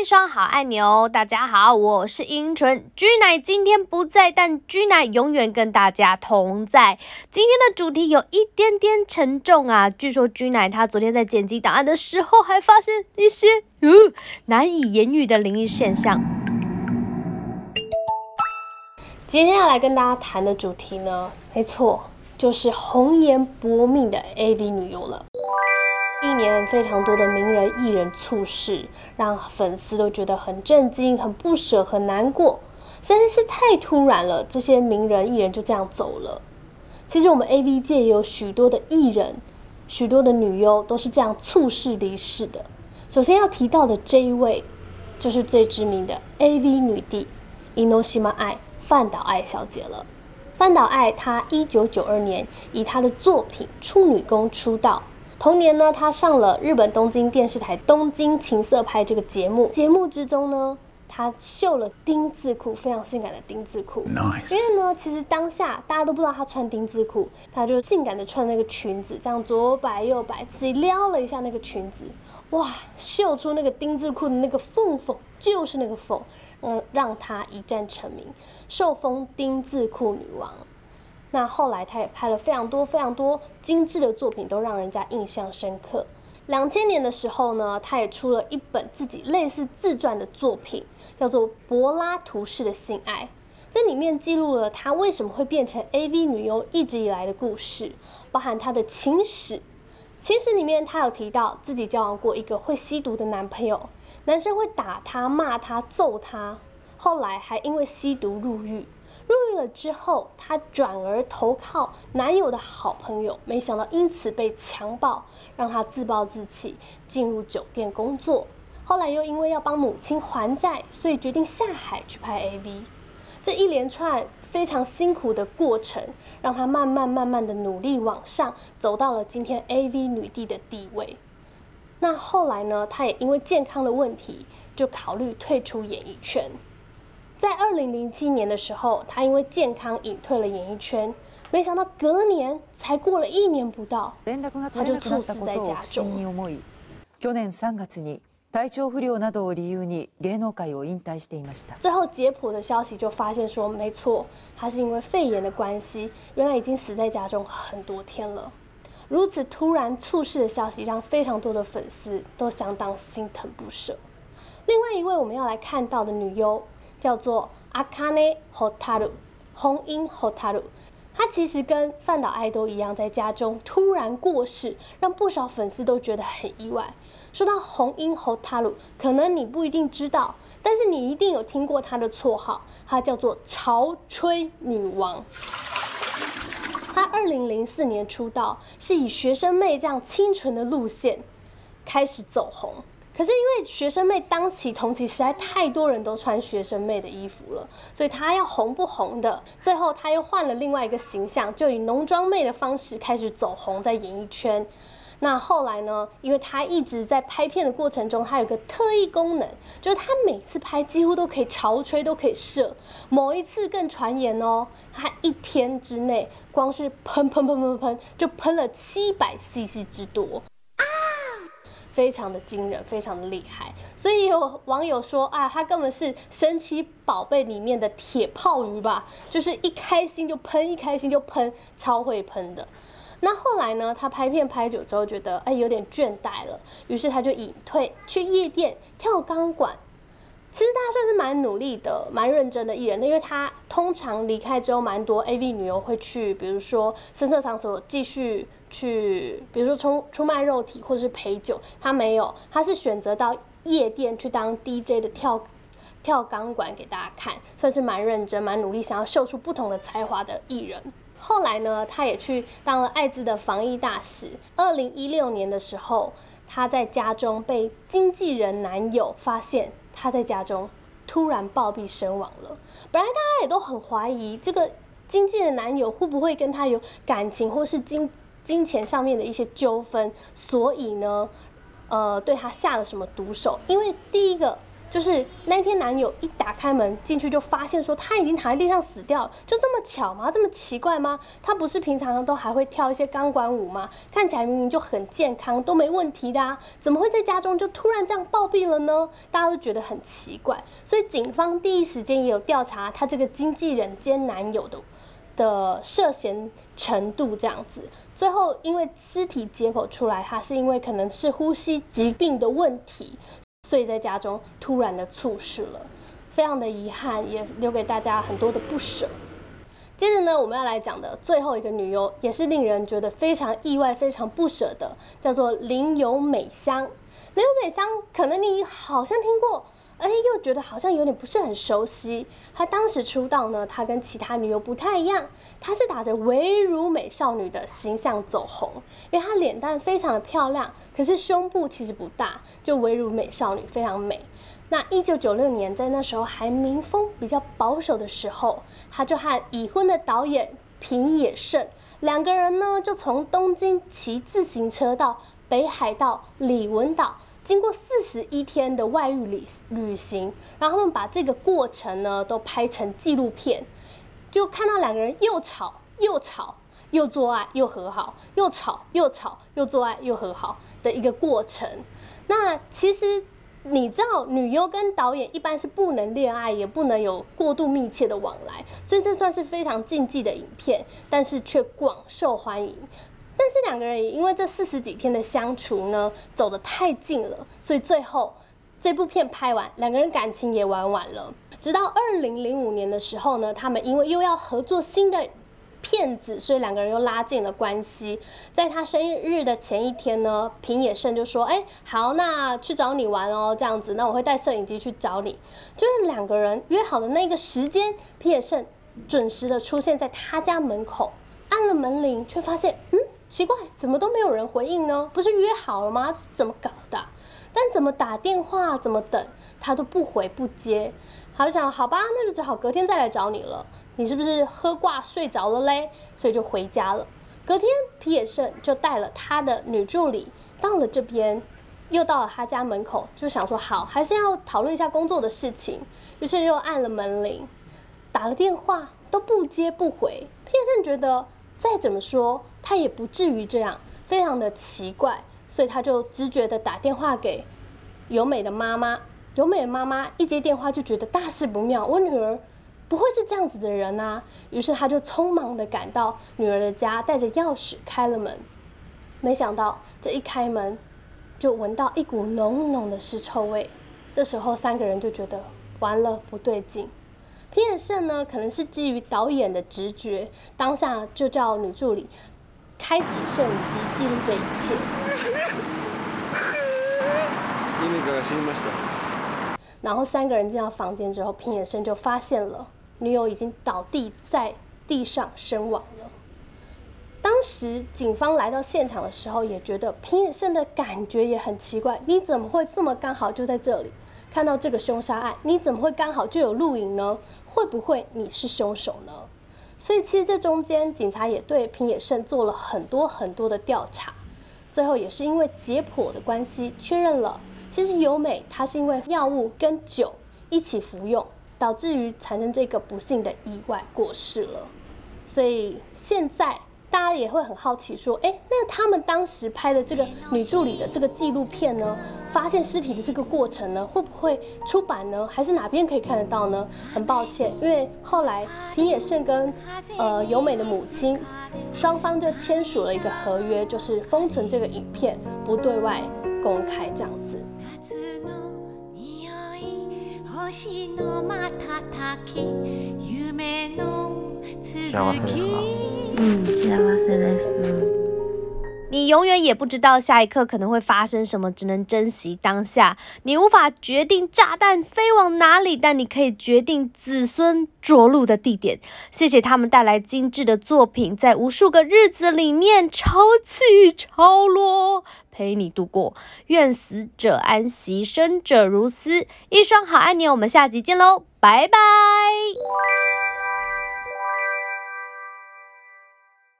一双好按钮。大家好，我是英纯，居奶今天不在，但居奶永远跟大家同在。今天的主题有一点点沉重啊，据说居奶他昨天在剪辑档案的时候，还发现一些难以言喻的灵异现象。今天要来跟大家谈的主题呢，没错，就是红颜薄命的 AV 女优了。一年非常多的名人艺人猝逝，让粉丝都觉得很震惊、很不舍、很难过，实在是太突然了。这些名人艺人就这样走了。其实我们 AV 界也有许多的艺人、许多的女优都是这样猝逝离世的。首先要提到的这一位，就是最知名的 AV 女帝伊诺西玛爱范岛爱小姐了。范岛爱她一九九二年以她的作品《处女宫》出道。同年呢，他上了日本东京电视台《东京情色派》这个节目。节目之中呢，他秀了丁字裤，非常性感的丁字裤。因为呢，其实当下大家都不知道他穿丁字裤，他就性感的穿那个裙子，这样左摆右摆，自己撩了一下那个裙子，哇，秀出那个丁字裤的那个缝缝，就是那个缝，嗯，让他一战成名，受封丁字裤女王。那后来，他也拍了非常多、非常多精致的作品，都让人家印象深刻。两千年的时候呢，他也出了一本自己类似自传的作品，叫做《柏拉图式的性爱》。这里面记录了他为什么会变成 AV 女优一直以来的故事，包含他的情史。情史里面，他有提到自己交往过一个会吸毒的男朋友，男生会打他、骂他、揍他，后来还因为吸毒入狱。入狱了之后，她转而投靠男友的好朋友，没想到因此被强暴，让她自暴自弃，进入酒店工作。后来又因为要帮母亲还债，所以决定下海去拍 AV。这一连串非常辛苦的过程，让她慢慢慢慢的努力往上，走到了今天 AV 女帝的地位。那后来呢？她也因为健康的问题，就考虑退出演艺圈。在二零零七年的时候，他因为健康隐退了演艺圈，没想到隔年才过了一年不到，他就猝死在家中。去年三月に体調不良などを理由に芸能界を引退していました。最后解剖的消息就发现说，没错，他是因为肺炎的关系，原来已经死在家中很多天了。如此突然猝逝的消息，让非常多的粉丝都相当心疼不舍。另外一位我们要来看到的女优。 叫做阿卡内ホタル，红樱ホタル，他其实跟饭岛爱都一样，在家中突然过世，让不少粉丝都觉得很意外。说到红樱ホタル，可能你不一定知道，但是你一定有听过他的绰号，他叫做潮吹女王。他二零零四年出道，是以学生妹这样清纯的路线开始走红。 可是因为学生妹当起同期实在太多人都穿学生妹的衣服了，所以她要红不红的，最后她又换了另外一个形象，就以浓妆妹的方式开始走红在演艺圈。那后来呢？因为她一直在拍片的过程中，她有个特异功能，就是她每次拍几乎都可以潮吹，都可以射。某一次更传言哦，她一天之内光是喷喷喷喷喷，就喷了七百 CC 之多。非常的惊人，非常的厉害，所以有网友说啊，他根本是神奇宝贝里面的铁炮鱼吧，就是一开心就喷，一开心就喷，超会喷的。那后来呢，他拍片拍久之后，觉得哎有点倦怠了，于是他就隐退去夜店跳钢管。其实他算是蛮努力的，蛮认真的艺人，的因为他通常离开之后，蛮多 AV 女优会去，比如说深色场所继续。去，比如说出出卖肉体或是陪酒，他没有，他是选择到夜店去当 DJ 的跳跳钢管给大家看，算是蛮认真、蛮努力，想要秀出不同的才华的艺人。后来呢，他也去当了艾滋的防疫大使。二零一六年的时候，他在家中被经纪人男友发现他在家中突然暴毙身亡了。本来大家也都很怀疑这个经纪人男友会不会跟他有感情，或是经。金钱上面的一些纠纷，所以呢，呃，对他下了什么毒手？因为第一个，就是那天男友一打开门进去就发现说他已经躺在地上死掉了，就这么巧吗？这么奇怪吗？他不是平常都还会跳一些钢管舞吗？看起来明明就很健康，都没问题的啊，怎么会在家中就突然这样暴毙了呢？大家都觉得很奇怪，所以警方第一时间也有调查他这个经纪人兼男友的的涉嫌程度这样子。最后因为尸体解剖出来，他是因为可能是呼吸疾病的问题。所以在家中突然的猝死了，非常的遗憾，也留给大家很多的不舍。接着呢，我们要来讲的最后一个女优，也是令人觉得非常意外、非常不舍的，叫做林有美香。林有美香，可能你好像听过。哎，又觉得好像有点不是很熟悉。她当时出道呢，她跟其他女友不太一样，她是打着唯如美少女的形象走红，因为她脸蛋非常的漂亮，可是胸部其实不大，就唯如美少女，非常美。那一九九六年，在那时候还民风比较保守的时候，她就和已婚的导演平野胜两个人呢，就从东京骑自行车到北海道李文岛。经过四十一天的外遇旅旅行，然后他们把这个过程呢都拍成纪录片，就看到两个人又吵又吵又做爱又和好，又吵又吵又做爱又和好的一个过程。那其实你知道，女优跟导演一般是不能恋爱，也不能有过度密切的往来，所以这算是非常禁忌的影片，但是却广受欢迎。但是两个人也因为这四十几天的相处呢，走得太近了，所以最后这部片拍完，两个人感情也玩完了。直到二零零五年的时候呢，他们因为又要合作新的片子，所以两个人又拉近了关系。在他生日的前一天呢，平野胜就说：“哎，好，那去找你玩哦，这样子，那我会带摄影机去找你。”就是两个人约好的那个时间，平野胜准时的出现在他家门口，按了门铃，却发现，奇怪，怎么都没有人回应呢？不是约好了吗？怎么搞的？但怎么打电话，怎么等，他都不回不接。他就想，好吧，那就只好隔天再来找你了。你是不是喝挂睡着了嘞？所以就回家了。隔天，皮野胜就带了他的女助理到了这边，又到了他家门口，就想说，好，还是要讨论一下工作的事情。于是又按了门铃，打了电话都不接不回。皮野胜觉得。再怎么说，他也不至于这样，非常的奇怪，所以他就直觉的打电话给由美的妈妈。由美的妈妈一接电话就觉得大事不妙，我女儿不会是这样子的人啊。于是他就匆忙的赶到女儿的家，带着钥匙开了门。没想到这一开门，就闻到一股浓浓的尸臭味。这时候三个人就觉得完了，不对劲。皮尔胜呢，可能是基于导演的直觉，当下就叫女助理开启摄影机记录这一切。然后三个人进到房间之后，平野胜就发现了女友已经倒地在地上身亡了。当时警方来到现场的时候，也觉得平野胜的感觉也很奇怪，你怎么会这么刚好就在这里看到这个凶杀案？你怎么会刚好就有录影呢？会不会你是凶手呢？所以其实这中间警察也对平野胜做了很多很多的调查，最后也是因为解剖的关系确认了，其实由美她是因为药物跟酒一起服用，导致于产生这个不幸的意外过世了。所以现在。大家也会很好奇，说，哎，那他们当时拍的这个女助理的这个纪录片呢，发现尸体的这个过程呢，会不会出版呢？还是哪边可以看得到呢？很抱歉，因为后来平野胜跟呃由美的母亲双方就签署了一个合约，就是封存这个影片，不对外公开这样子。嗯，幸せです。你永远也不知道下一刻可能会发生什么，只能珍惜当下。你无法决定炸弹飞往哪里，但你可以决定子孙着陆的地点。谢谢他们带来精致的作品，在无数个日子里面潮起潮落，陪你度过。愿死者安息，生者如斯。一双好爱你，我们下集见喽，拜拜。